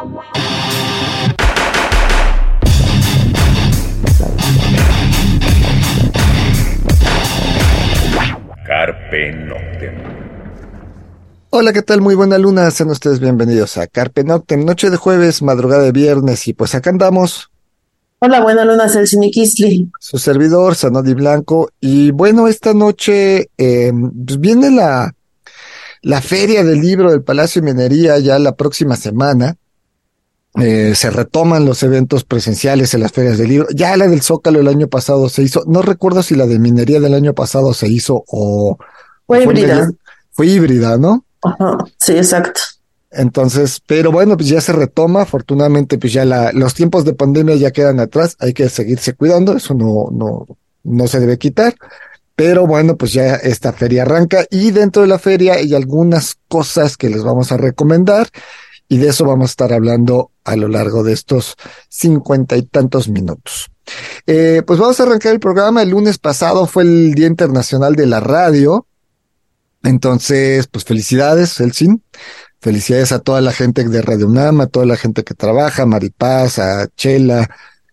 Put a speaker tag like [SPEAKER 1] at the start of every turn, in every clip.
[SPEAKER 1] Carpe Noctem.
[SPEAKER 2] Hola, ¿qué tal? Muy buena luna. Sean ustedes bienvenidos a Carpe Noctem, noche de jueves, madrugada de viernes, y pues acá andamos.
[SPEAKER 3] Hola, buena luna, Celsinikisli.
[SPEAKER 2] Su servidor, Sanodi Blanco. Y bueno, esta noche eh, pues viene la, la feria del libro del Palacio de Minería ya la próxima semana. Eh, se retoman los eventos presenciales en las ferias del libro. Ya la del Zócalo el año pasado se hizo. No recuerdo si la de minería del año pasado se hizo o.
[SPEAKER 3] Fue híbrida.
[SPEAKER 2] Fue híbrida, ¿no?
[SPEAKER 3] Ajá, sí, exacto.
[SPEAKER 2] Entonces, pero bueno, pues ya se retoma. Afortunadamente, pues ya la, los tiempos de pandemia ya quedan atrás. Hay que seguirse cuidando. Eso no, no, no se debe quitar. Pero bueno, pues ya esta feria arranca y dentro de la feria hay algunas cosas que les vamos a recomendar y de eso vamos a estar hablando a lo largo de estos cincuenta y tantos minutos. Eh, pues vamos a arrancar el programa. El lunes pasado fue el Día Internacional de la Radio. Entonces, pues felicidades, Elsin. Felicidades a toda la gente de Radio UNAM, a toda la gente que trabaja, a Maripaz, a Chela,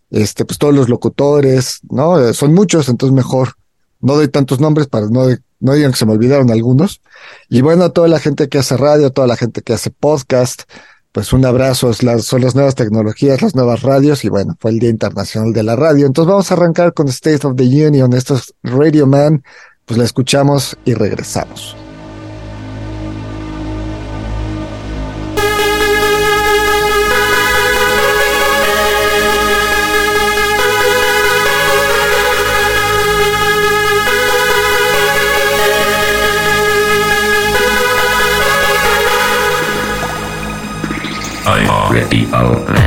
[SPEAKER 2] este, pues todos los locutores, ¿no? Eh, son muchos, entonces mejor no doy tantos nombres para no, no digan que se me olvidaron algunos. Y bueno, a toda la gente que hace radio, a toda la gente que hace podcast, pues un abrazo, las, son las nuevas tecnologías, las nuevas radios, y bueno, fue el Día Internacional de la Radio. Entonces vamos a arrancar con State of the Union, esto es Radio Man, pues la escuchamos y regresamos.
[SPEAKER 4] with people.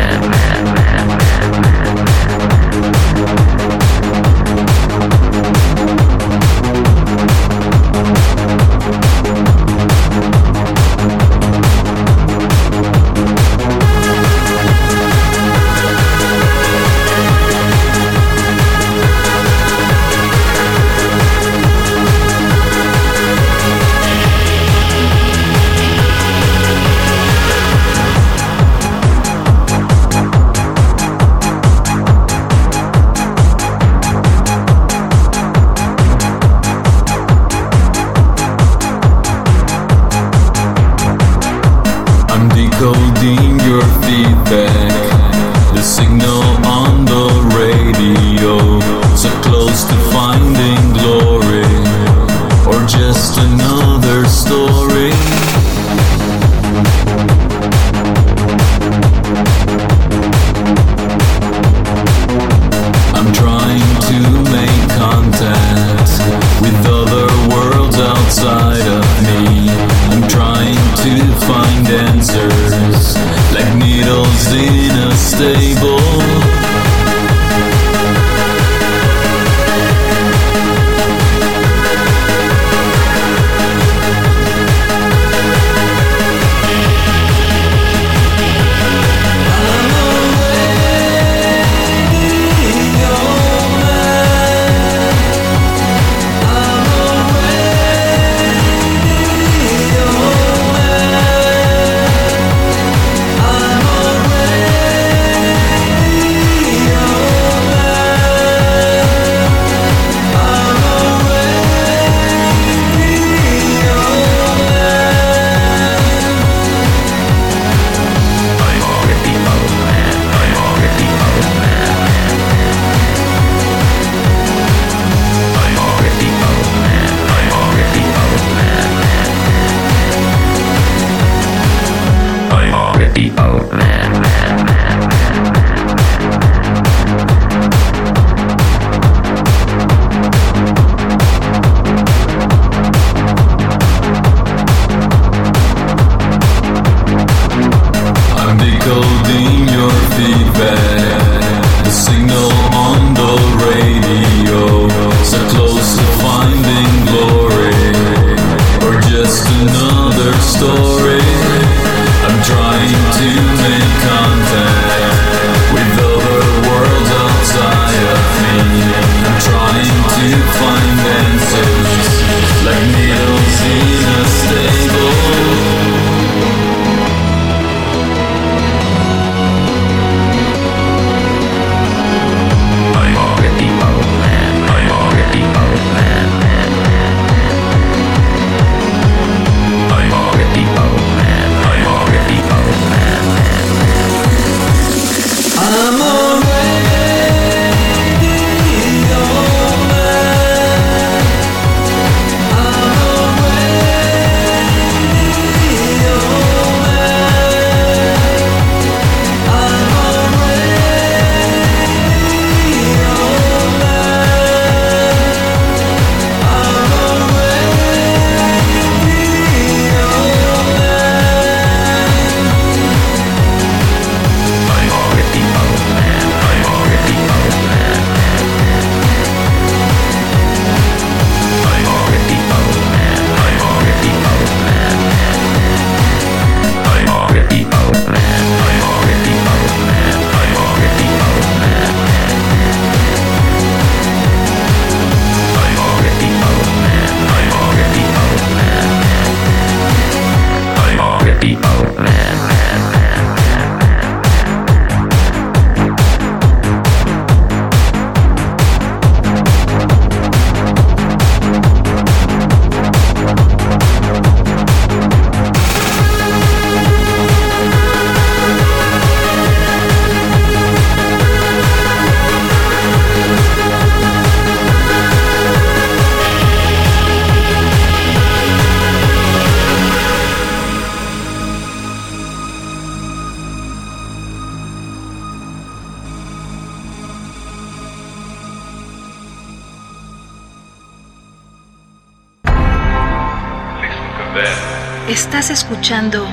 [SPEAKER 5] Estás escuchando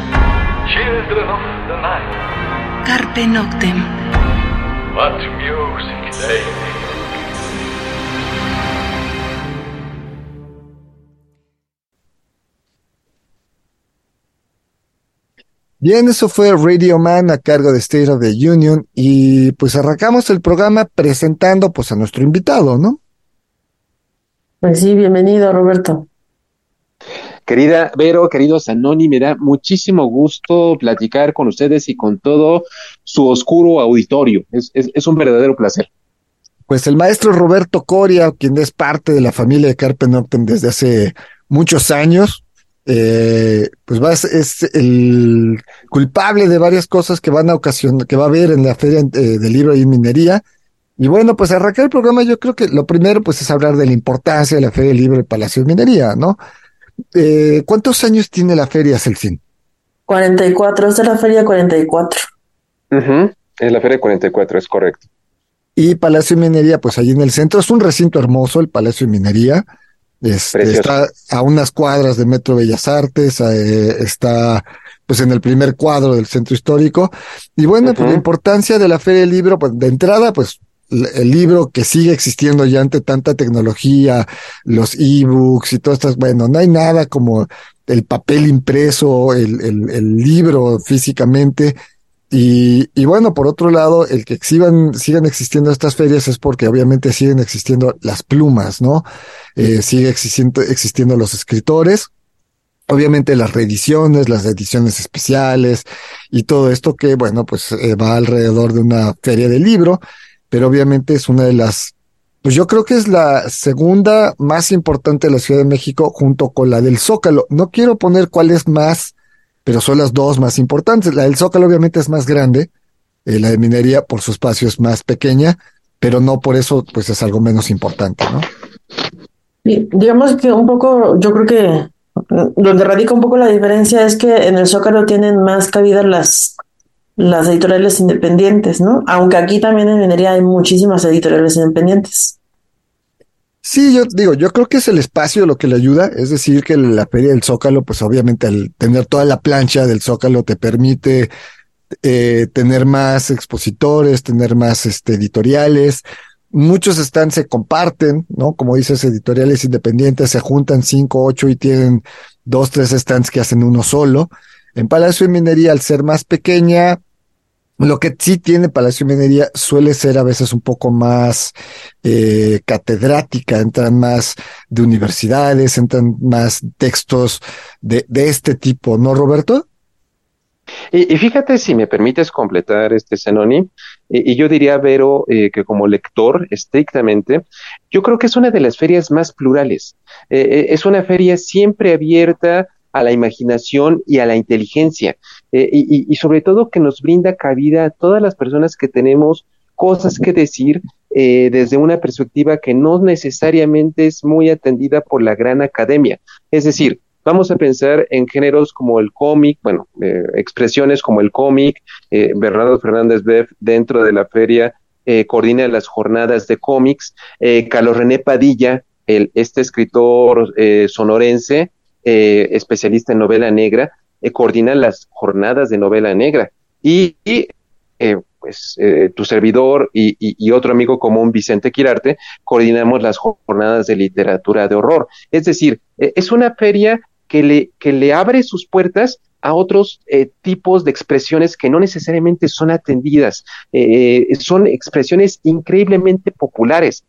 [SPEAKER 1] Children of the night,
[SPEAKER 5] Carpe Noctem.
[SPEAKER 1] what music they.
[SPEAKER 2] Bien, eso fue Radio Man a cargo de State of the Union y pues arrancamos el programa presentando pues a nuestro invitado, ¿no?
[SPEAKER 3] Pues sí, bienvenido, Roberto.
[SPEAKER 6] Querida Vero, querido Zanoni, me da muchísimo gusto platicar con ustedes y con todo su oscuro auditorio. Es, es, es un verdadero placer.
[SPEAKER 2] Pues el maestro Roberto Coria, quien es parte de la familia de Carpe Noctem desde hace muchos años, eh, pues va, es el culpable de varias cosas que van a ocasionar, que va a haber en la feria eh, del libro y minería. Y bueno, pues arrancar el programa, yo creo que lo primero pues es hablar de la importancia de la feria del libro del Palacio de Minería, ¿no? Eh, ¿cuántos años tiene la feria, Celsin?
[SPEAKER 3] 44, esta es la feria 44.
[SPEAKER 6] Ujú, Es la Feria 44, es correcto.
[SPEAKER 2] Y Palacio de Minería, pues allí en el centro, es un recinto hermoso, el Palacio de Minería. Este,
[SPEAKER 6] Precioso.
[SPEAKER 2] está a unas cuadras de Metro Bellas Artes, eh, está pues en el primer cuadro del centro histórico. Y bueno, pues
[SPEAKER 6] Ujú.
[SPEAKER 2] la importancia de la Feria del Libro, pues de entrada, pues el libro que sigue existiendo ya ante tanta tecnología, los ebooks y todas estas, bueno, no hay nada como el papel impreso, el, el, el libro físicamente. Y, y bueno, por otro lado, el que exhiban, sigan existiendo estas ferias es porque obviamente siguen existiendo las plumas, ¿no? Eh, sigue existiendo, existiendo los escritores, obviamente las reediciones, las ediciones especiales y todo esto que, bueno, pues eh, va alrededor de una feria del libro, pero obviamente es una de las, pues yo creo que es la segunda más importante de la Ciudad de México junto con la del Zócalo. No quiero poner cuál es más, pero son las dos más importantes. La del Zócalo obviamente es más grande, eh, la de minería por su espacio es más pequeña, pero no por eso pues es algo menos importante, ¿no?
[SPEAKER 3] Digamos que un poco, yo creo que donde radica un poco la diferencia es que en el Zócalo tienen más cabida las, las editoriales independientes, ¿no? Aunque aquí también en minería hay muchísimas editoriales independientes.
[SPEAKER 2] Sí, yo digo, yo creo que es el espacio lo que le ayuda, es decir, que la feria del Zócalo, pues obviamente al tener toda la plancha del Zócalo te permite eh, tener más expositores, tener más este, editoriales. Muchos stands se comparten, ¿no? Como dices, editoriales independientes se juntan cinco, ocho y tienen dos, tres stands que hacen uno solo. En Palacio de Minería, al ser más pequeña, lo que sí tiene Palacio de Minería suele ser a veces un poco más eh, catedrática, entran más de universidades, entran más textos de, de este tipo, ¿no, Roberto?
[SPEAKER 6] Y, y fíjate si me permites completar este Zenoni, y, yo diría, Vero, eh, que como lector, estrictamente, yo creo que es una de las ferias más plurales. Eh, eh, es una feria siempre abierta a la imaginación y a la inteligencia, eh, y, sobre todo que nos brinda cabida a todas las personas que tenemos cosas que decir eh, desde una perspectiva que no necesariamente es muy atendida por la gran academia. Es decir, vamos a pensar en géneros como el cómic, bueno, eh, expresiones como el cómic, eh, Bernardo Fernández Beff dentro de la feria coordina las jornadas de cómics, Carlos René Padilla, el, este escritor sonorense, eh, especialista en novela negra, eh, coordina las jornadas de novela negra. Y, eh, pues eh, tu servidor y, otro amigo común, Vicente Quirarte, coordinamos las jornadas de literatura de horror. Es decir, es una feria que le, que le abre sus puertas a otros eh, tipos de expresiones que no necesariamente son atendidas. Son expresiones increíblemente populares,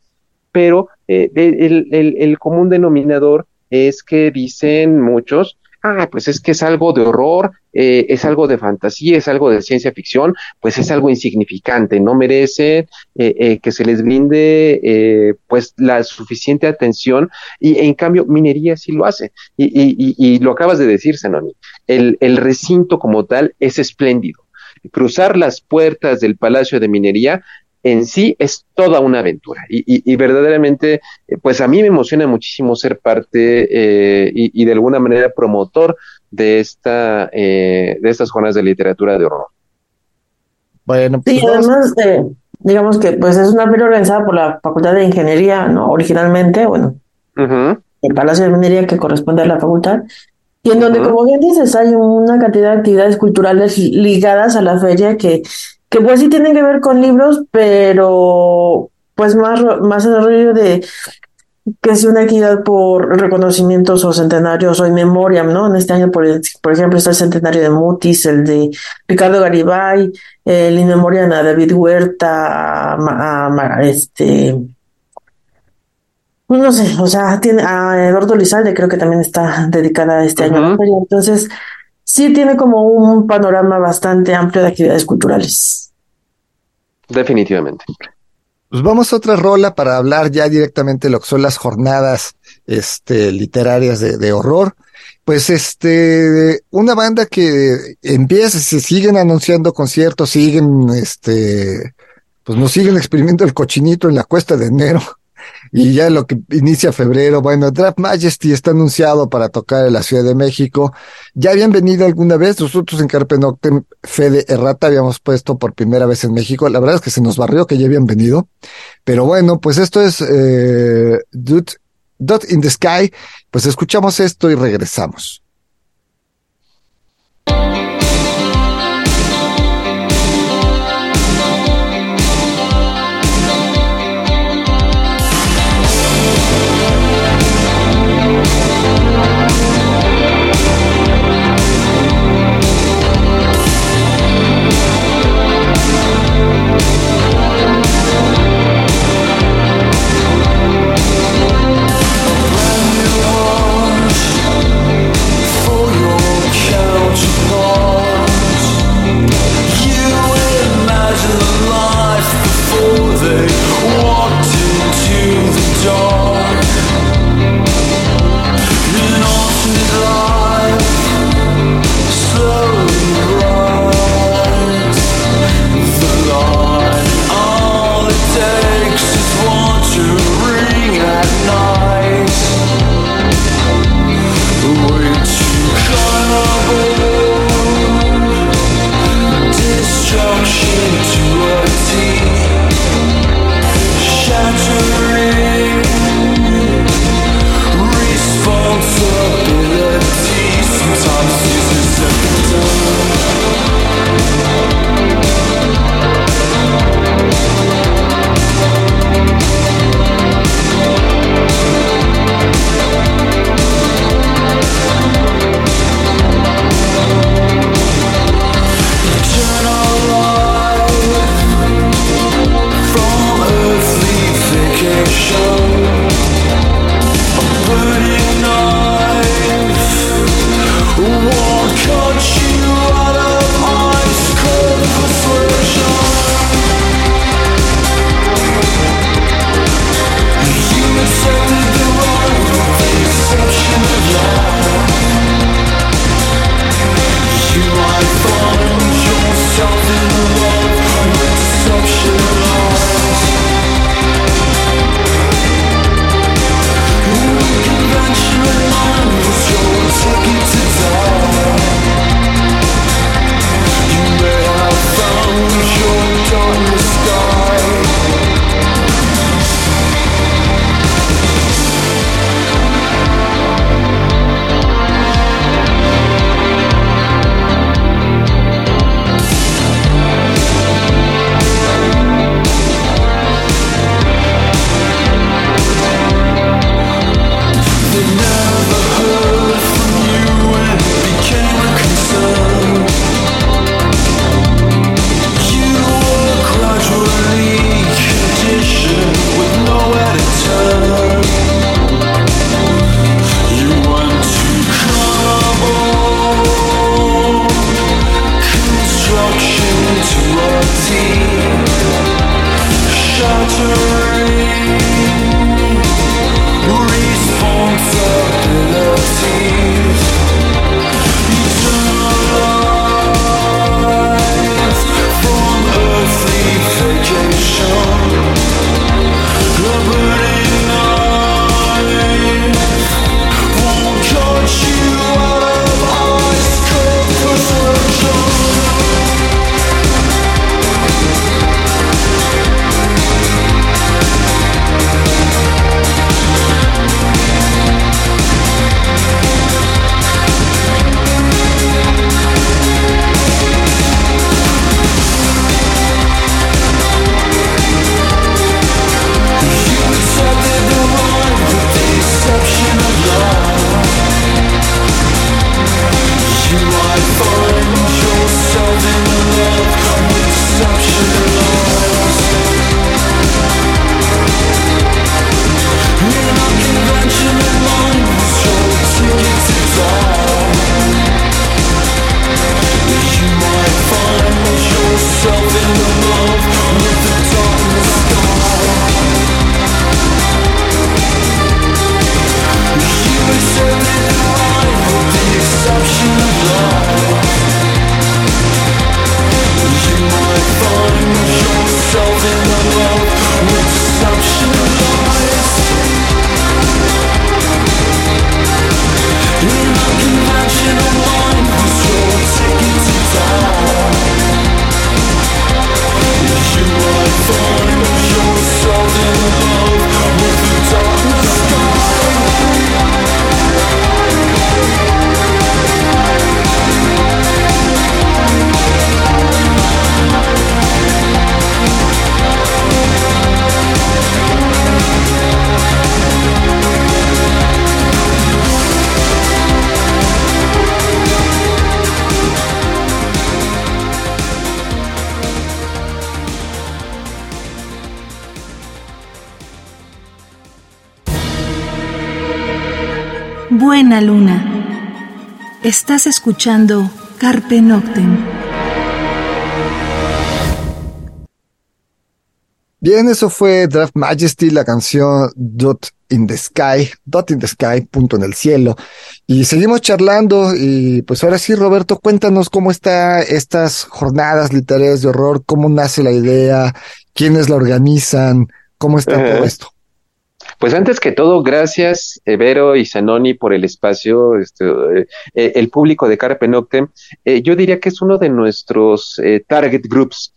[SPEAKER 6] pero el, el- el común denominador es que dicen muchos, ah, pues es que es algo de horror, eh, es algo de fantasía, es algo de ciencia ficción, pues es algo insignificante, no merece eh, eh, que se les brinde eh, pues la suficiente atención y en cambio minería sí lo hace y, y, y, lo acabas de decir, Zanoni, el, el recinto como tal es espléndido. Cruzar las puertas del Palacio de Minería en sí es toda una aventura y, y, y verdaderamente, eh, pues a mí me emociona muchísimo ser parte eh, y, y, de alguna manera promotor de esta eh, de estas jornadas de literatura de horror.
[SPEAKER 2] Bueno,
[SPEAKER 3] pues sí, además, eh, digamos que pues es una feria organizada por la Facultad de Ingeniería, ¿no? Originalmente, bueno,
[SPEAKER 6] uh -huh.
[SPEAKER 3] el Palacio de Minería que corresponde a la facultad, Y en donde, como bien dices, hay una cantidad de actividades culturales ligadas a la feria que, que pues sí tienen que ver con libros, pero pues más, más en el rollo de que es una actividad por reconocimientos o centenarios o en memoria, ¿no? En este año, por, por ejemplo, está el centenario de Mutis, el de Ricardo Garibay, el in memoriam a David Huerta, a este, pues no sé, o sea, tiene a Eduardo Lizalde, creo que también está dedicada este año a
[SPEAKER 6] Ujú.
[SPEAKER 3] feria. Entonces, sí tiene como un panorama bastante amplio de actividades culturales.
[SPEAKER 6] Definitivamente.
[SPEAKER 2] Pues vamos a otra rola para hablar ya directamente de lo que son las jornadas este, literarias de, de horror. Pues este, una banda que empieza, se siguen anunciando conciertos, siguen, este, pues nos siguen exprimiendo el cochinito en la cuesta de enero. Y ya lo que inicia febrero, bueno, Draft Majesty está anunciado para tocar en la Ciudad de México. Ya habían venido alguna vez, nosotros en Carpe Noctem, Fede Errata habíamos puesto por primera vez en México. La verdad es que se nos barrió que ya habían venido. Pero bueno, pues esto es eh, Dot, Dot in the Sky. Pues escuchamos esto y regresamos.
[SPEAKER 5] Estás escuchando Carpe Noctem.
[SPEAKER 2] Bien, eso fue Draft Majesty, la canción Dot in the Sky, Dot in the Sky, punto en el cielo. Y seguimos charlando y pues ahora sí, Roberto, cuéntanos cómo está estas jornadas literarias de horror, cómo nace la idea, quiénes la organizan, cómo está todo esto.
[SPEAKER 6] Pues antes que todo, gracias Evero y Zanoni por el espacio, este, eh, el público de Carpe Noctem. Eh, yo diría que es uno de nuestros eh, target groups.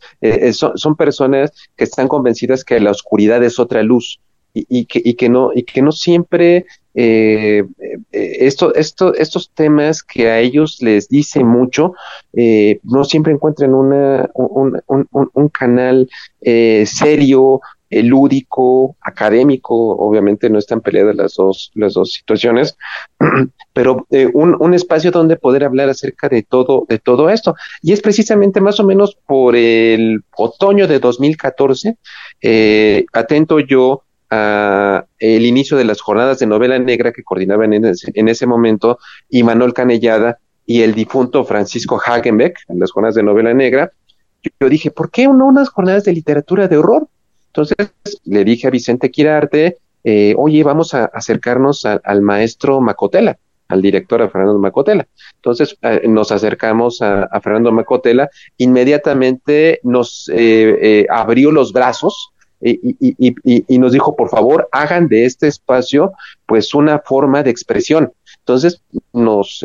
[SPEAKER 6] Son, son, personas que están convencidas que la oscuridad es otra luz y, que, y que, no, y que no siempre esto, esto, estos temas que a ellos les dice mucho, no siempre encuentran una, un, canal serio lúdico, académico, obviamente no están peleadas las dos, las dos situaciones, pero eh, un, un, espacio donde poder hablar acerca de todo, de todo esto. Y es precisamente más o menos por el otoño de 2014, eh, atento yo a el inicio de las jornadas de novela negra que coordinaban en ese, en ese momento Manuel Canellada y el difunto Francisco Hagenbeck en las jornadas de novela negra, yo dije, ¿por qué no unas jornadas de literatura de horror? Entonces le dije a Vicente Quirarte, eh, oye, vamos a acercarnos al maestro Macotela, al director, a Fernando Macotela. Entonces eh, nos acercamos a, Fernando Macotela, inmediatamente nos eh, abrió los brazos y, y, nos dijo, por favor, hagan de este espacio pues una forma de expresión. Entonces nos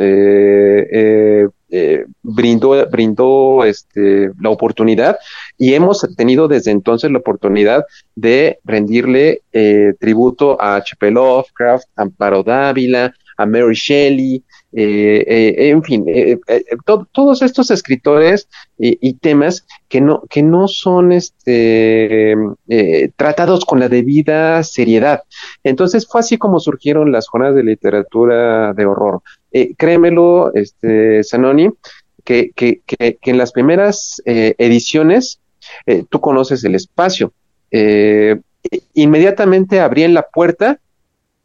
[SPEAKER 6] eh, brindó, brindó este, la oportunidad y hemos tenido desde entonces la oportunidad de rendirle eh, tributo a H.P. Lovecraft, a Amparo Dávila, a Mary Shelley, eh, en fin, todos estos escritores y temas que no, que no son este, tratados con la debida seriedad. Entonces fue así como surgieron las jornadas de literatura de horror. Eh, créemelo, este, Sanoni, que, que, que, en las primeras eh, ediciones eh, tú conoces el espacio. inmediatamente abrían la puerta,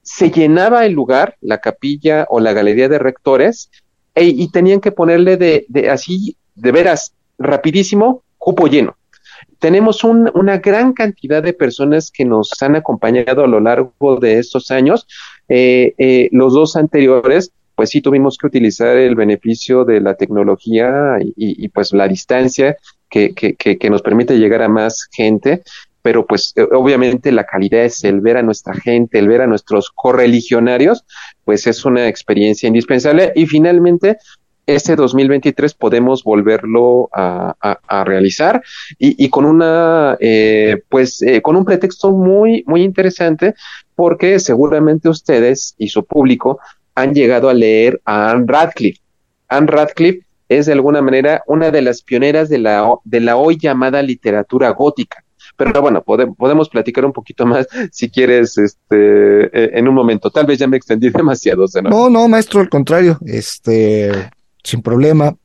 [SPEAKER 6] se llenaba el lugar, la capilla o la galería de rectores, e, y tenían que ponerle de, de así, de veras, rapidísimo, cupo lleno tenemos una gran cantidad de personas que nos han acompañado a lo largo de estos años. los dos anteriores pues sí tuvimos que utilizar el beneficio de la tecnología y, pues la distancia que, que, nos permite llegar a más gente, pero pues eh, obviamente la calidad es el ver a nuestra gente, el ver a nuestros correligionarios, pues es una experiencia indispensable. Y finalmente este 2023 podemos volverlo a, a, realizar y, y, con una eh, pues eh, con un pretexto muy muy interesante porque seguramente ustedes y su público han llegado a leer a Anne Radcliffe. Anne Radcliffe es de alguna manera una de las pioneras de la, de la hoy llamada literatura gótica. Pero bueno, podemos platicar un poquito más si quieres este, e, en un momento. Tal vez ya me extendí demasiado.
[SPEAKER 2] ¿no? no, no, maestro, al contrario, este, sin problema.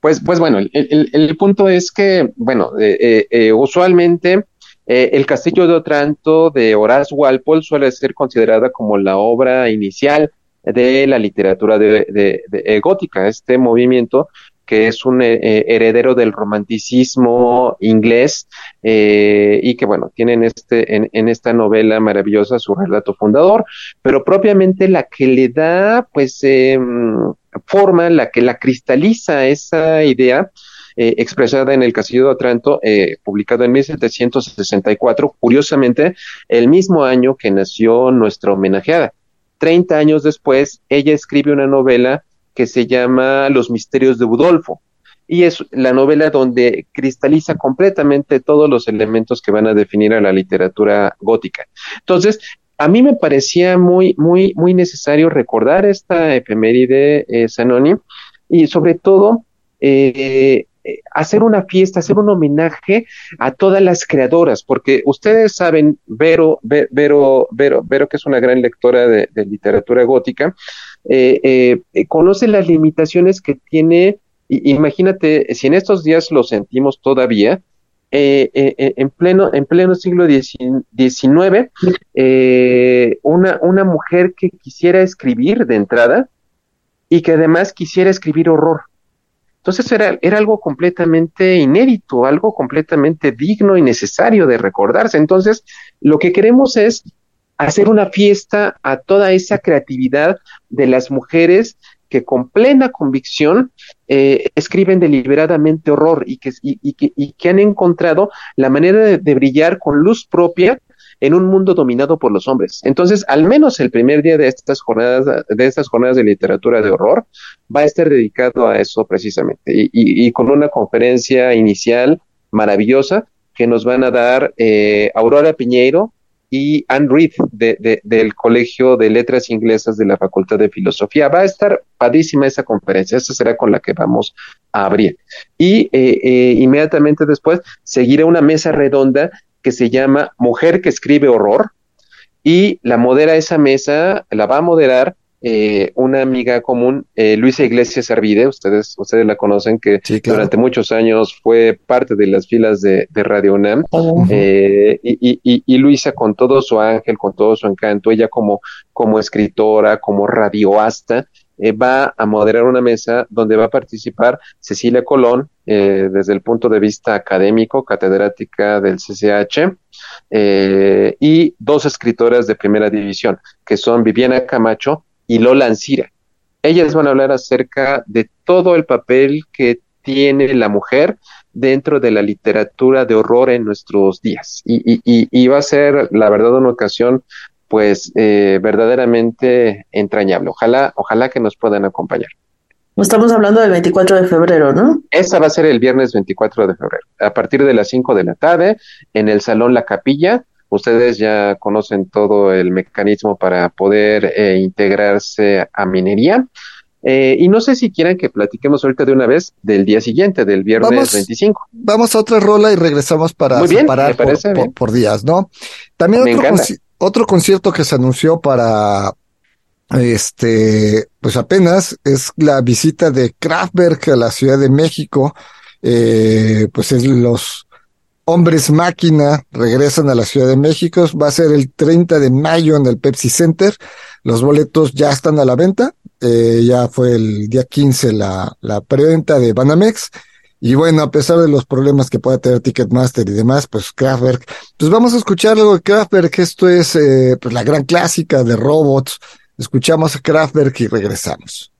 [SPEAKER 6] Pues, pues bueno, el, el, punto es que, bueno, eh, eh, eh usualmente eh, el Castillo de Otranto de Horace Walpole suele ser considerada como la obra inicial de la literatura de, de, de gótica, este movimiento que es un eh, heredero del romanticismo inglés eh, y que bueno, tienen este, en, en, esta novela maravillosa su relato fundador, pero propiamente la que le da pues em, forma, la que la cristaliza esa idea eh, expresada en el Castillo de Otranto, eh, publicado en 1764, curiosamente, el mismo año que nació nuestra homenajeada. Treinta años después, ella escribe una novela que se llama Los Misterios de Budolfo, y es la novela donde cristaliza completamente todos los elementos que van a definir a la literatura gótica. Entonces, a mí me parecía muy, muy, muy necesario recordar esta efeméride, eh, Sanoni, y sobre todo eh, hacer una fiesta, hacer un homenaje a todas las creadoras, porque ustedes saben, Vero, Vero, Vero, Vero que es una gran lectora de, literatura gótica, eh, eh, conoce las limitaciones que tiene, imagínate, si en estos días lo sentimos todavía, eh, eh, eh, en, pleno, en pleno siglo XIX, eh, una, una mujer que quisiera escribir de entrada y que además quisiera escribir horror. Entonces era, era algo completamente inédito, algo completamente digno y necesario de recordarse. Entonces, lo que queremos es hacer una fiesta a toda esa creatividad de las mujeres que con plena convicción eh, escriben deliberadamente horror y que, y, y que, han encontrado la manera de, brillar con luz propia en un mundo dominado por los hombres. Entonces, al menos el primer día de estas jornadas, de estas jornadas de literatura de horror, va a estar dedicado a eso precisamente. Y, con una conferencia inicial maravillosa que nos van a dar eh, Aurora Piñeiro, y Anne Reed de, de, del Colegio de Letras Inglesas de la Facultad de Filosofía. Va a estar padísima esa conferencia, esa será con la que vamos a abrir. Y eh, eh, inmediatamente después seguirá una mesa redonda que se llama Mujer que escribe horror. Y la modera esa mesa, la va a moderar eh, una amiga común, eh, Luisa Iglesias Arvide, ustedes, ustedes la conocen, que
[SPEAKER 2] Sí, claro.
[SPEAKER 6] durante muchos años fue parte de las filas de, de Radio UNAM, eh, y, y- y- y Luisa con todo su ángel, con todo su encanto, ella como, como escritora, como radioasta, eh, va a moderar una mesa donde va a participar Cecilia Colón, eh, desde el punto de vista académico, catedrática del CCH, eh, y dos escritoras de primera división, que son Viviana Camacho y Lola Ancira. Ellas van a hablar acerca de todo el papel que tiene la mujer dentro de la literatura de horror en nuestros días. Y, y- va a ser, la verdad, una ocasión, pues, eh, verdaderamente entrañable. Ojalá, ojalá que nos puedan acompañar.
[SPEAKER 3] Estamos hablando del 24 de febrero, ¿no?
[SPEAKER 6] Esa va a ser el viernes 24 de febrero, a partir de las 5 de la tarde, en el Salón La Capilla. Ustedes ya conocen todo el mecanismo para poder eh, integrarse a minería. Eh, y no sé si quieran que platiquemos ahorita de una vez del día siguiente, del viernes
[SPEAKER 2] Vamos.
[SPEAKER 6] 25.
[SPEAKER 2] Vamos a otra rola y regresamos para
[SPEAKER 6] Muy bien,
[SPEAKER 2] separar por, días, ¿no? También
[SPEAKER 6] Me
[SPEAKER 2] otro,
[SPEAKER 6] encanta.
[SPEAKER 2] Otro concierto que se anunció para este, pues apenas es la visita de Kraftwerk a la Ciudad de México. Eh, pues es los hombres máquina regresan a la Ciudad de México. Va a ser el 30 de mayo en el Pepsi Center. Los boletos ya están a la venta. Eh, ya fue el día 15 la, la preventa de Banamex. Y bueno, a pesar de los problemas que pueda tener Ticketmaster y demás, pues Kraftwerk. Pues vamos a escuchar algo de Kraftwerk. Esto es eh, pues la gran clásica de robots. Escuchamos a Kraftwerk y regresamos.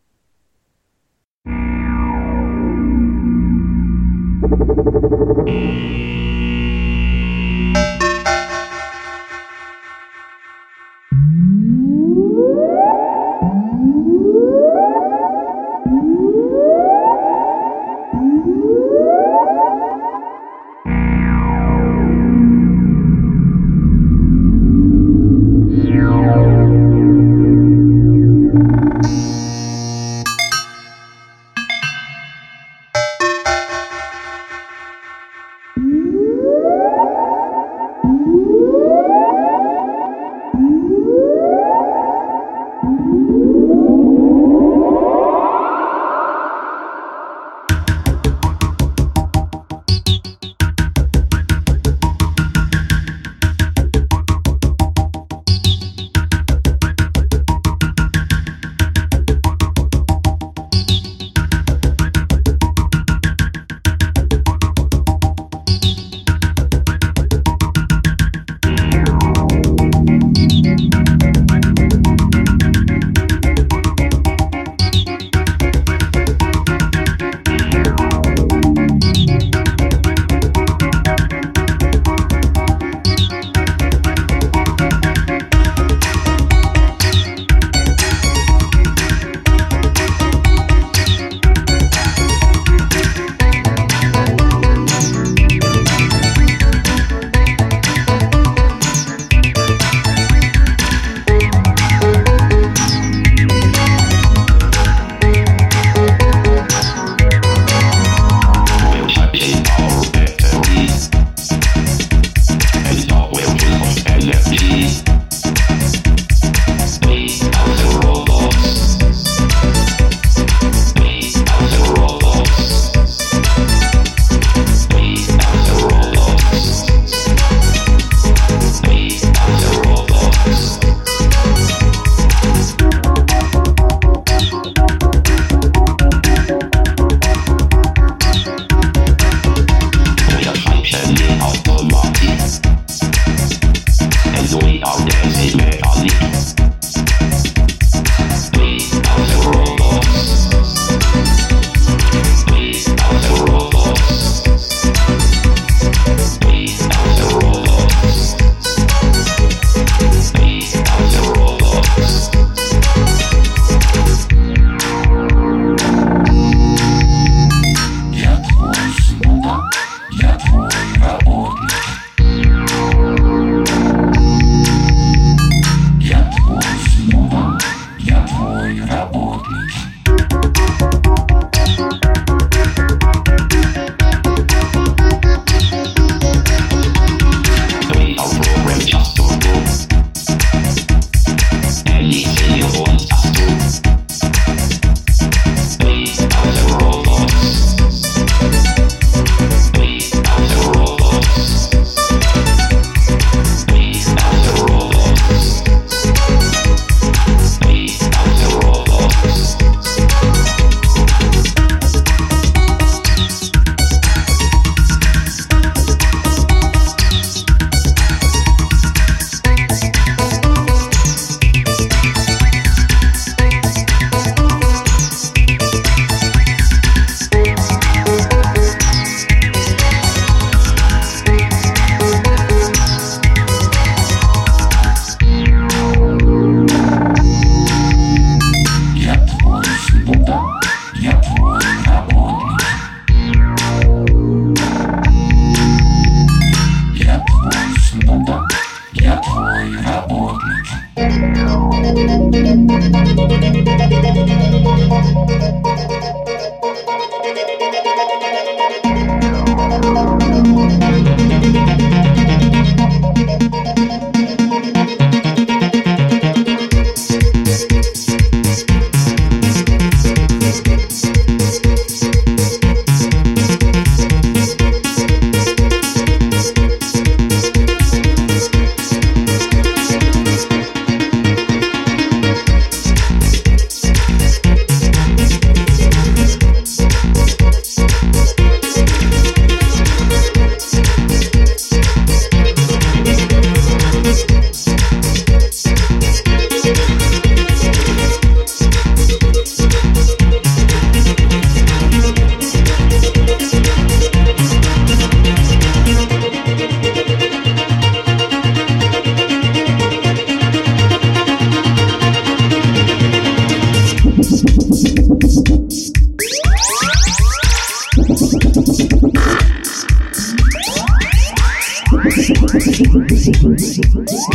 [SPEAKER 7] Thank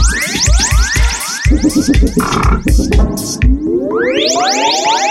[SPEAKER 1] you.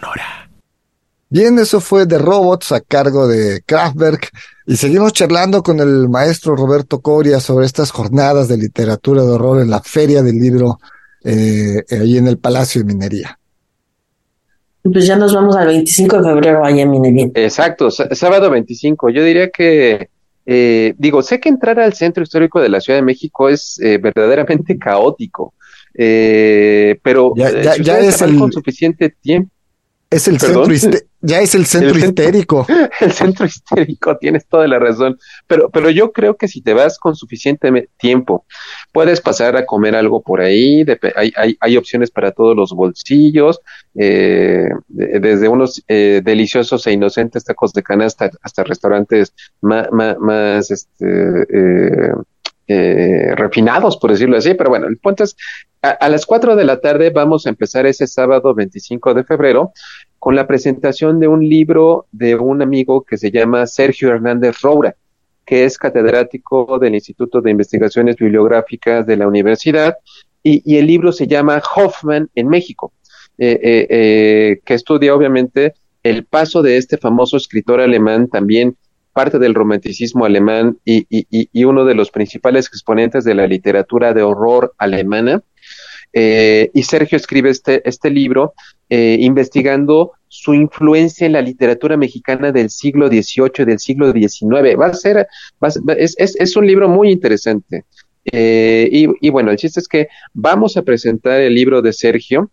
[SPEAKER 2] Bien, eso fue de Robots a cargo de Kraftwerk y seguimos charlando con el maestro Roberto Coria sobre estas jornadas de literatura de horror en la Feria del Libro eh, ahí en el Palacio de Minería.
[SPEAKER 3] Pues ya nos vamos al 25 de febrero allá en Minería.
[SPEAKER 6] Exacto, sábado 25. Yo diría que, eh, digo, sé que entrar al centro histórico de la Ciudad de México es eh, verdaderamente caótico, eh, pero
[SPEAKER 2] Ya- ya-
[SPEAKER 6] si
[SPEAKER 2] ya es el-
[SPEAKER 6] con suficiente tiempo,
[SPEAKER 2] Es el
[SPEAKER 6] ¿Perdón?
[SPEAKER 2] centro ya es el centro histérico.
[SPEAKER 6] el centro histérico, tienes toda la razón, pero, pero yo creo que si te vas con suficiente tiempo, puedes pasar a comer algo por ahí, hay, hay, hay opciones para todos los bolsillos, eh, de- desde unos eh, deliciosos e inocentes tacos de canasta hasta restaurantes más, más, este, eh, eh, refinados, por decirlo así, pero bueno, el punto es, a, las 4 de la tarde vamos a empezar ese sábado 25 de febrero con la presentación de un libro de un amigo que se llama Sergio Hernández Roura, que es catedrático del Instituto de Investigaciones Bibliográficas de la universidad, y, y el libro se llama Hoffman en México, eh, eh, eh, que estudia obviamente el paso de este famoso escritor alemán, también parte del romanticismo alemán y, y, y, uno de los principales exponentes de la literatura de horror alemana. Eh, y Sergio escribe este, este libro eh, investigando su influencia en la literatura mexicana del siglo XVIII del siglo XIX. Va a ser, va a es, es, es un libro muy interesante. Eh, y, y bueno, el chiste es que vamos a presentar el libro de Sergio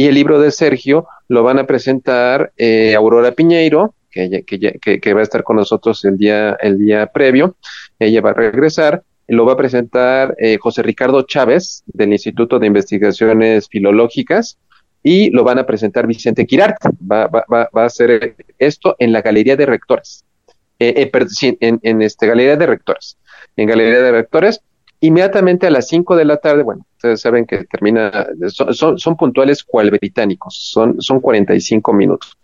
[SPEAKER 6] y el libro de Sergio lo van a presentar eh, Aurora Piñeiro, que, que, que, va a estar con nosotros el día, el día previo. Ella va a regresar. Lo va a presentar eh, José Ricardo Chávez del Instituto de Investigaciones Filológicas y lo van a presentar Vicente Quirarte. Va, va, va, va a hacer esto en la Galería de Rectores. Eh, eh, en, en este Galería de Rectores. En Galería de Rectores, inmediatamente a las 5 de la tarde, bueno, ustedes saben que termina, son, son, son puntuales cual británicos, son, son 45 minutos.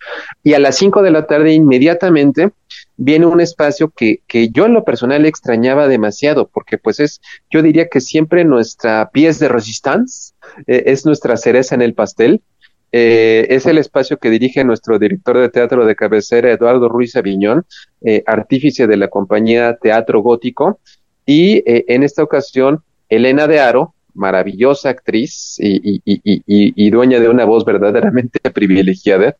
[SPEAKER 6] Y a las 5 de la tarde, inmediatamente, viene un espacio que, que yo en lo personal extrañaba demasiado, porque pues es, yo diría que siempre nuestra pieza de resistance, eh, es nuestra cereza en el pastel, eh, es el espacio que dirige nuestro director de teatro de cabecera, Eduardo Ruiz Aviñón, eh, artífice de la compañía Teatro Gótico, y en esta ocasión, Elena de Aro, maravillosa actriz y, y, y, y, dueña de una voz verdaderamente privilegiada,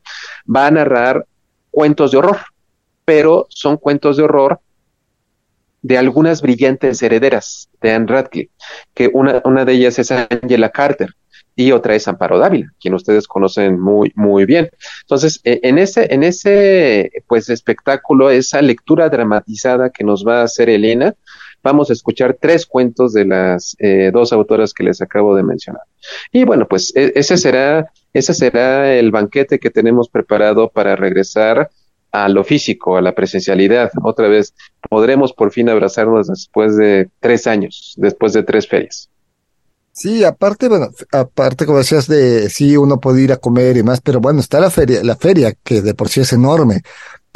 [SPEAKER 6] va a narrar cuentos de horror, pero son cuentos de horror de algunas brillantes herederas de Anne Radcliffe, que una, una de ellas es Angela Carter y otra es Amparo Dávila, quien ustedes conocen muy, muy bien. Entonces, eh, en ese, en ese, pues, espectáculo, esa lectura dramatizada que nos va a hacer Elena, vamos a escuchar tres cuentos de las eh, dos autoras que les acabo de mencionar. Y bueno, pues e ese será, ese será el banquete que tenemos preparado para regresar a lo físico, a la presencialidad. Otra vez podremos por fin abrazarnos después de tres años, después de tres ferias.
[SPEAKER 2] Sí, aparte, bueno, aparte como decías de sí, uno puede ir a comer y más, pero bueno, está la feria, la feria que de por sí es enorme.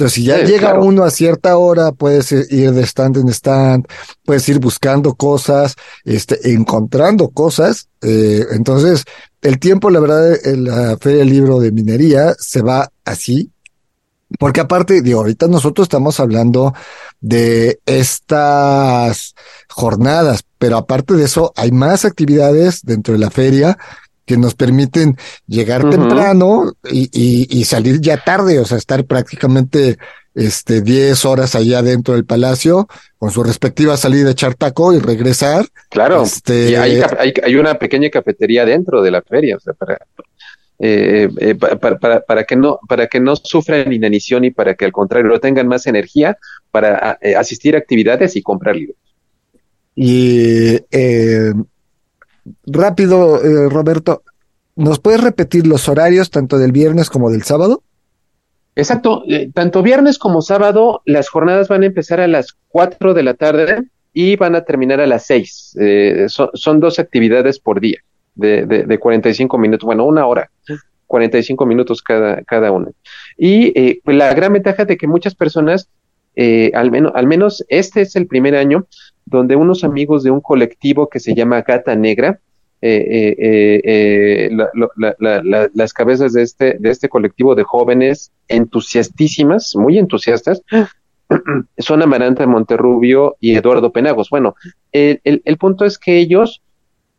[SPEAKER 2] Entonces, si ya
[SPEAKER 6] Sí,
[SPEAKER 2] llega
[SPEAKER 6] claro.
[SPEAKER 2] uno a cierta hora, puedes ir de stand en stand, puedes ir buscando cosas, este, encontrando cosas. Eh, entonces, el tiempo, la verdad, en la Feria del Libro de Minería se va así, porque aparte, digo, ahorita nosotros estamos hablando de estas jornadas, pero aparte de eso, hay más actividades dentro de la feria que nos permiten llegar temprano y, y, y salir ya tarde, o sea, estar prácticamente este 10 horas allá dentro del palacio con su respectiva salida a echar taco y regresar.
[SPEAKER 6] Claro,
[SPEAKER 2] Este-
[SPEAKER 6] y hay, hay, hay una pequeña cafetería dentro de la feria, o sea, para, eh, eh, pa- para, para, para que no, para que no sufran inanición y para que al contrario tengan más energía para eh, asistir a actividades y comprar libros.
[SPEAKER 2] Y eh, rápido, eh, Roberto, ¿nos puedes repetir los horarios tanto del viernes como del sábado?
[SPEAKER 6] Exacto, eh, tanto viernes como sábado las jornadas van a empezar a las 4 de la tarde y van a terminar a las 6. Eh, son, son, dos actividades por día de, de, de, 45 minutos, bueno, una hora, 45 minutos cada, cada una. Y eh, pues la gran ventaja de que muchas personas, eh, al, menos, al menos este es el primer año donde unos amigos de un colectivo que se llama Gata Negra, eh, eh, eh, la, la, la, las cabezas de este, de este colectivo de jóvenes entusiastísimas, muy entusiastas, son Amaranta Monterrubio y Eduardo Penagos. Bueno, el, el, el, punto es que ellos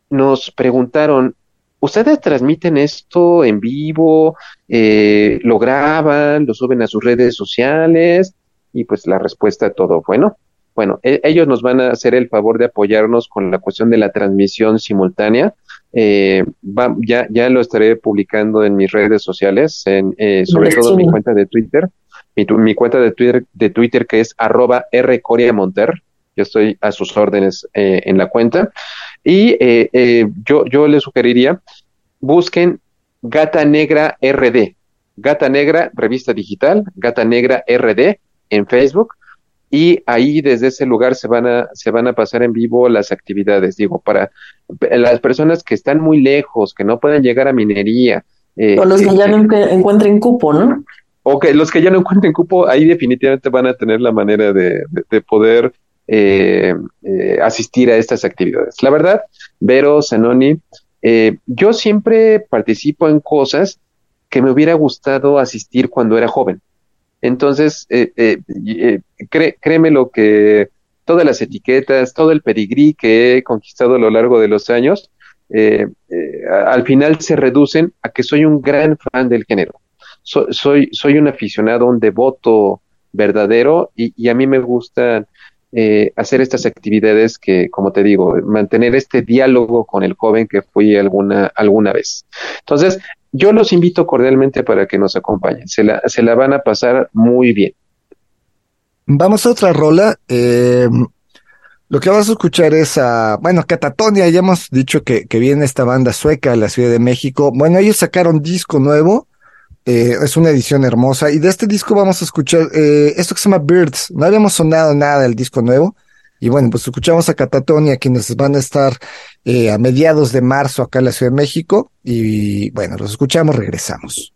[SPEAKER 6] nos preguntaron, ¿ustedes transmiten esto en vivo? ¿Lo graban? ¿Lo suben a sus redes sociales? Y pues la respuesta a todo, bueno, bueno, e ellos nos van a hacer el favor de apoyarnos con la cuestión de la transmisión simultánea. Eh, va, ya, ya lo estaré publicando en mis redes sociales, en, eh, sobre todo mi cuenta de Twitter, mi, mi, cuenta de Twitter, de Twitter que es arroba rcoriamonter. Yo estoy a sus órdenes eh, en la cuenta. Y eh, eh, yo, yo les sugeriría, busquen Gata Negra RD, Gata Negra, revista digital, Gata Negra RD en Facebook y ahí desde ese lugar se van a se van a pasar en vivo las actividades. Digo para las personas que están muy lejos que no pueden llegar a minería
[SPEAKER 3] eh, o los que ya no encuentren cupo no
[SPEAKER 6] o que los que ya no encuentren cupo ahí definitivamente van a tener la manera de, de, de poder eh, eh, asistir a estas actividades. La verdad Vero Zanoni eh, yo siempre participo en cosas que me hubiera gustado asistir cuando era joven entonces, eh, eh, eh, cré, créeme lo que todas las etiquetas, todo el pedigrí que he conquistado a lo largo de los años, eh, al final se reducen a que soy un gran fan del género. So, soy, soy un aficionado, un devoto verdadero y, y a mí me gusta eh, hacer estas actividades que, como te digo, mantener este diálogo con el joven que fui alguna, alguna vez. Entonces, yo los invito cordialmente para que nos acompañen. Se la, se la van a pasar muy bien.
[SPEAKER 2] Vamos a otra rola. Eh, lo que vamos a escuchar es a, bueno, Catatonia, ya hemos dicho que, que viene esta banda sueca a la Ciudad de México. Bueno, ellos sacaron disco nuevo, eh, es una edición hermosa, y de este disco vamos a escuchar eh, esto que se llama Birds. No habíamos sonado nada del disco nuevo, y bueno, pues escuchamos a Catatonia, quienes van a estar eh, a mediados de marzo acá en la Ciudad de México, y bueno, los escuchamos, regresamos.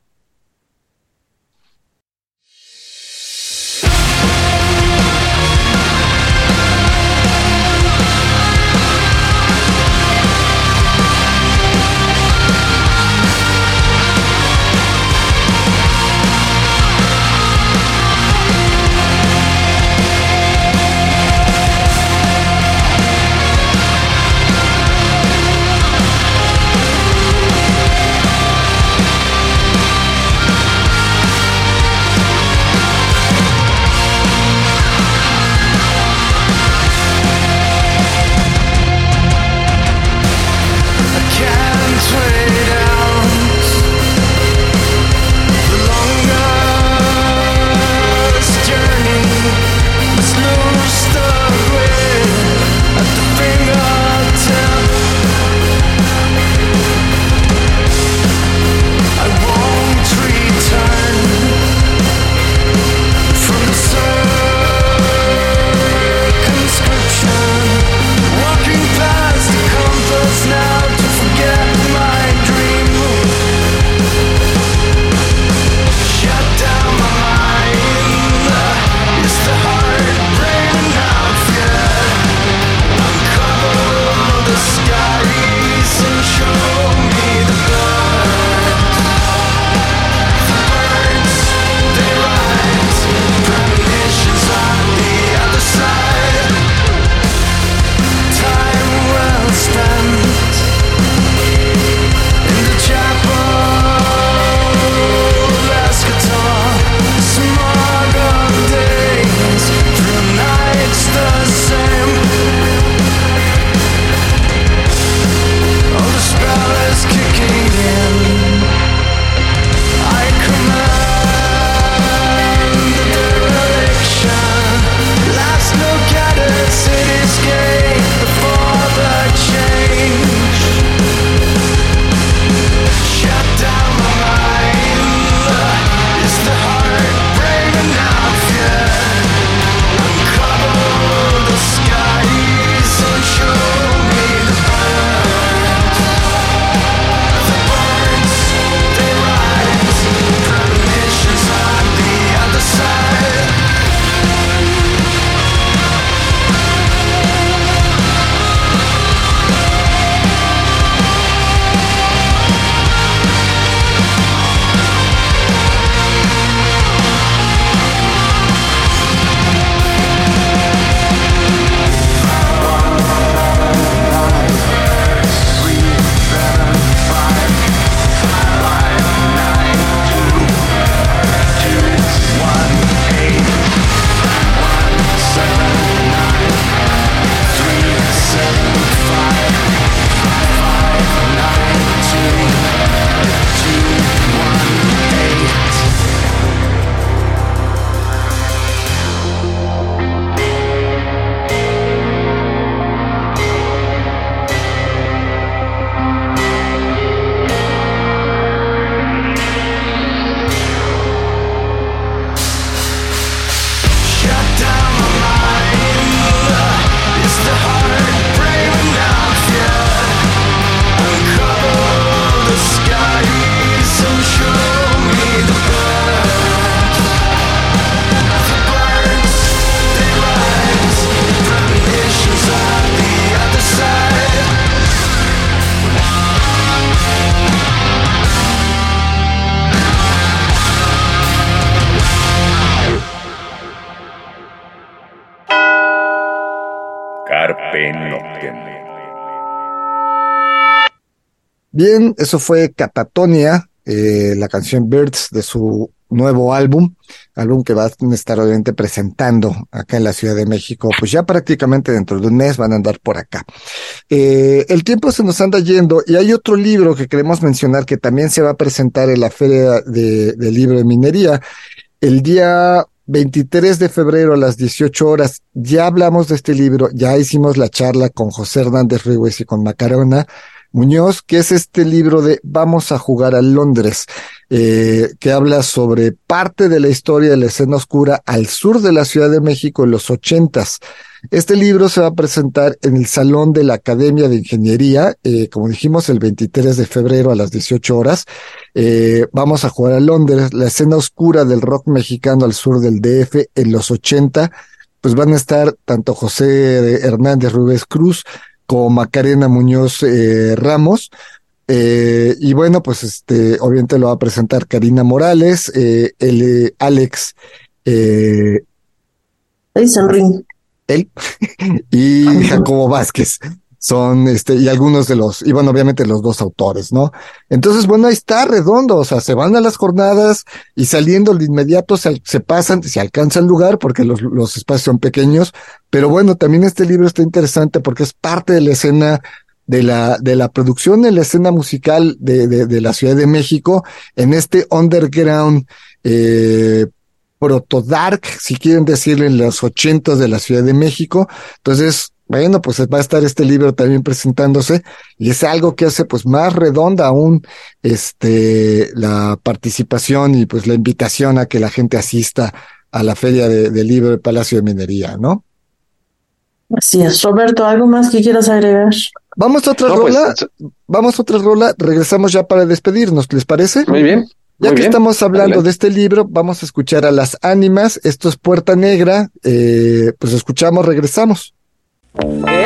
[SPEAKER 2] Bien, eso fue Catatonia, eh, la canción Birds de su nuevo álbum, álbum que va a estar obviamente presentando acá en la Ciudad de México, pues ya prácticamente dentro de un mes van a andar por acá. Eh, el tiempo se nos anda yendo y hay otro libro que queremos mencionar que también se va a presentar en la Feria de, del Libro de Minería el día 23 de febrero a las 18 horas. Ya hablamos de este libro, ya hicimos la charla con José Hernández Ríguez y con Macarona. Muñoz, que es este libro de Vamos a jugar a Londres, eh, que habla sobre parte de la historia de la escena oscura al sur de la Ciudad de México en los ochentas. Este libro se va a presentar en el Salón de la Academia de Ingeniería, eh, como dijimos, el 23 de febrero a las 18 horas. Eh, vamos a jugar a Londres, la escena oscura del rock mexicano al sur del DF en los 80. Pues van a estar tanto José Hernández Rubés Cruz, como Macarena Muñoz eh, Ramos. Eh, y bueno, pues este, obviamente lo va a presentar Karina Morales, eh, el, eh, Alex, eh, él, y Jacobo Vázquez. Son este, y algunos de los, y bueno, obviamente los dos autores, ¿no? Entonces, bueno, ahí está redondo, o sea, se van a las jornadas y saliendo de inmediato se, se pasan, se alcanza el lugar porque los, los espacios son pequeños, pero bueno, también este libro está interesante porque es parte de la escena de la, de la producción de la escena musical de, de, de la Ciudad de México en este underground, eh, proto dark, si quieren decirle, en los ochentas de la Ciudad de México. Entonces, bueno, pues va a estar este libro también presentándose y es algo que hace pues más redonda aún este la participación y pues la invitación a que la gente asista a la feria de, del libro de Palacio de Minería, ¿no?
[SPEAKER 3] Así es. Roberto, ¿algo más que quieras agregar?
[SPEAKER 2] Vamos a otra
[SPEAKER 6] No, pues,
[SPEAKER 2] rola, vamos a otra rola, regresamos ya para despedirnos, ¿les parece?
[SPEAKER 6] Muy bien.
[SPEAKER 2] Ya
[SPEAKER 6] muy
[SPEAKER 2] que
[SPEAKER 6] bien.
[SPEAKER 2] estamos hablando
[SPEAKER 6] Adelante.
[SPEAKER 2] de este libro, vamos a escuchar a las ánimas, esto es Puerta Negra, eh, pues escuchamos, regresamos.
[SPEAKER 8] He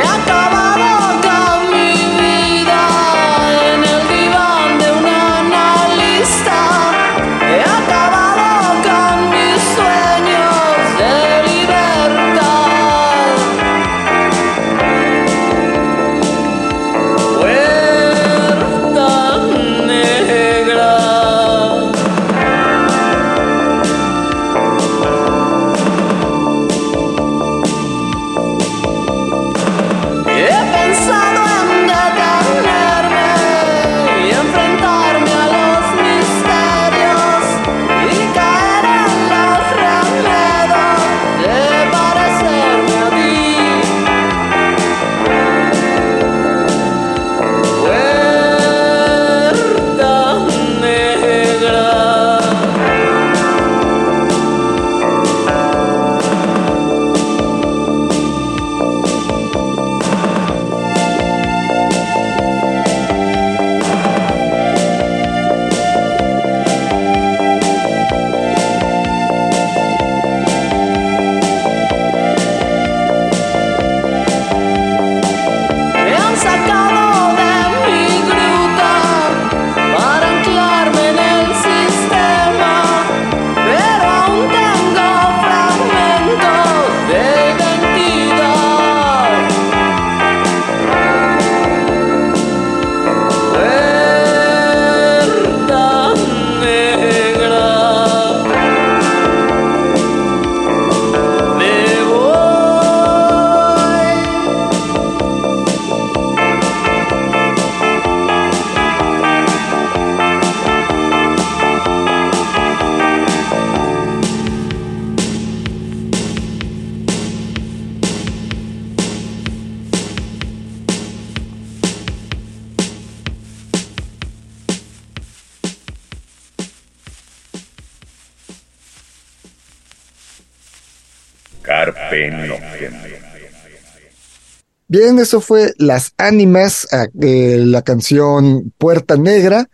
[SPEAKER 2] Bien, eso fue Las Ánimas, eh, la canción Puerta Negra.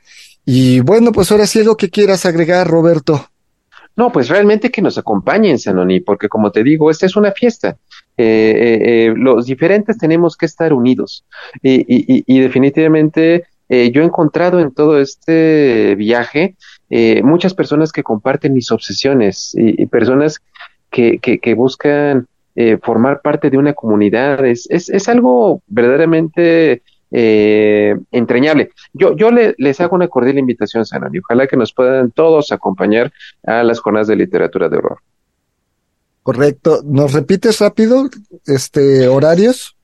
[SPEAKER 2] Y bueno, pues ahora sí algo que quieras agregar, Roberto.
[SPEAKER 6] No, pues realmente que nos acompañen, Sanoni, porque como te digo, esta es una fiesta. Eh, eh, eh, los diferentes tenemos que estar unidos. Y, y- y- definitivamente yo he encontrado en todo este viaje muchas personas que comparten mis obsesiones y, y personas que, que, que buscan eh, formar parte de una comunidad. Es, es, es algo verdaderamente eh, entrañable. Yo, yo le- les hago una cordial invitación, Sanoni. Ojalá que nos puedan todos acompañar a las jornadas de literatura de horror.
[SPEAKER 2] Correcto. ¿Nos repites rápido este horarios?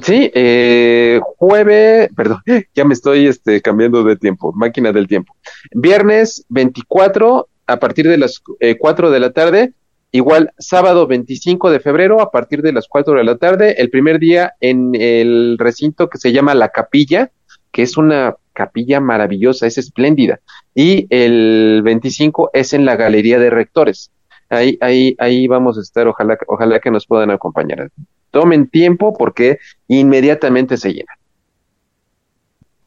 [SPEAKER 6] Sí, eh, jueves, perdón, ya me estoy este, cambiando de tiempo, máquina del tiempo. Viernes 24 a partir de las eh, 4 de la tarde, igual sábado 25 de febrero a partir de las 4 de la tarde, el primer día en el recinto que se llama La Capilla, que es una capilla maravillosa, es espléndida, y el 25 es en la Galería de Rectores. Ahí, ahí, ahí vamos a estar, ojalá, ojalá que nos puedan acompañar. Tomen tiempo porque inmediatamente se llena.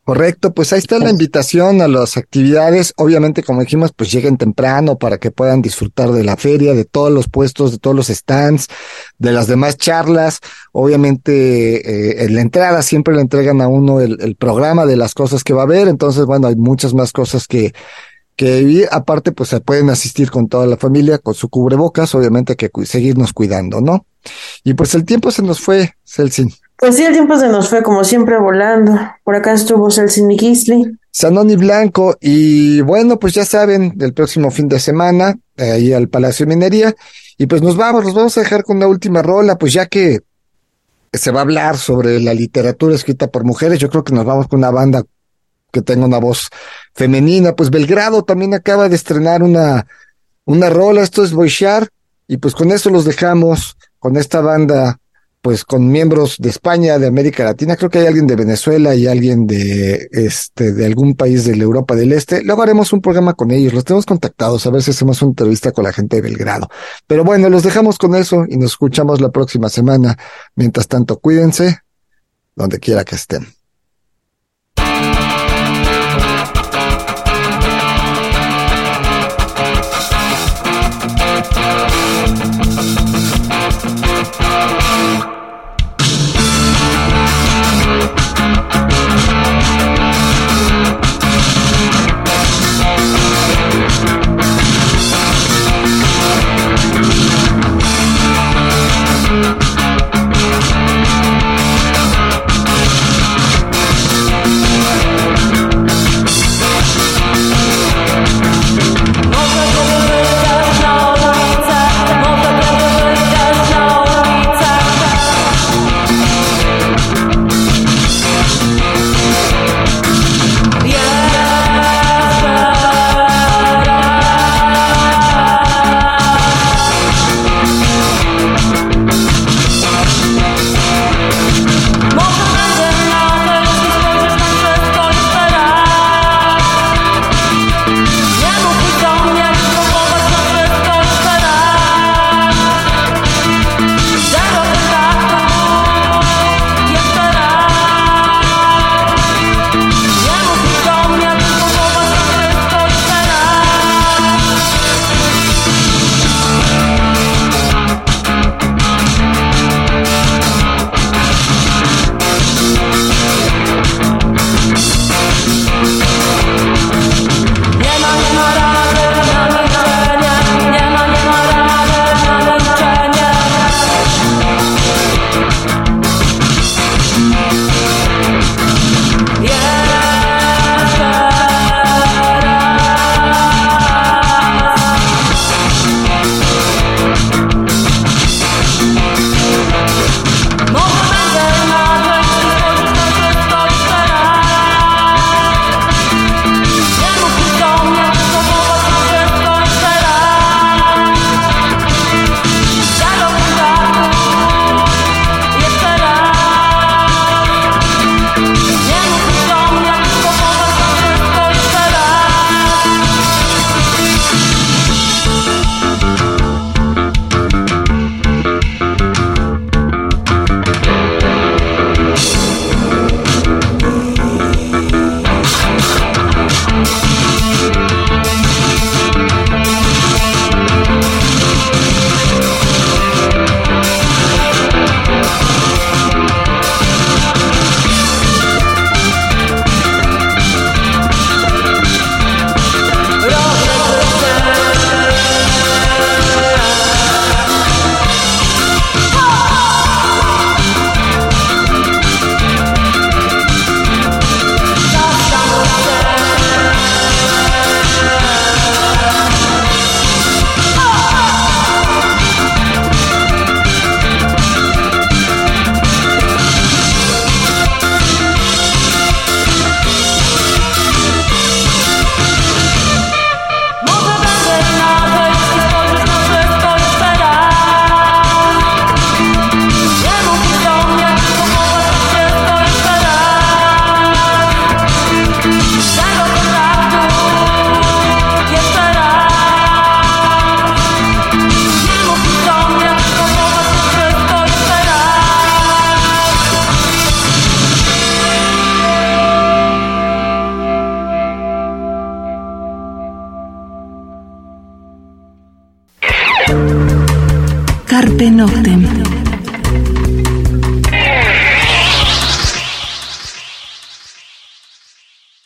[SPEAKER 2] Correcto, pues ahí está la invitación a las actividades. Obviamente, como dijimos, pues lleguen temprano para que puedan disfrutar de la feria, de todos los puestos, de todos los stands, de las demás charlas. Obviamente, eh, en la entrada siempre le entregan a uno el, el programa de las cosas que va a haber. Entonces, bueno, hay muchas más cosas que, que vivir. Aparte, pues se pueden asistir con toda la familia, con su cubrebocas. Obviamente que cu- seguirnos cuidando, ¿no? Y pues el tiempo se nos fue, Celsin.
[SPEAKER 3] Pues sí, el tiempo se nos fue como siempre volando. Por acá estuvo Celsin Gisli.
[SPEAKER 2] Sanoni Blanco y bueno, pues ya saben, del próximo fin de semana, eh, ahí al Palacio de Minería, y pues nos vamos, nos vamos a dejar con una última rola, pues ya que se va a hablar sobre la literatura escrita por mujeres, yo creo que nos vamos con una banda que tenga una voz femenina, pues Belgrado también acaba de estrenar una, una rola, esto es Boixar, y pues con eso los dejamos, con esta banda pues con miembros de España, de América Latina, creo que hay alguien de Venezuela y alguien de este de algún país de la Europa del Este. Luego haremos un programa con ellos, los tenemos contactados, a ver si hacemos una entrevista con la gente de Belgrado. Pero bueno, los dejamos con eso y nos escuchamos la próxima semana. Mientras tanto, cuídense donde quiera que estén.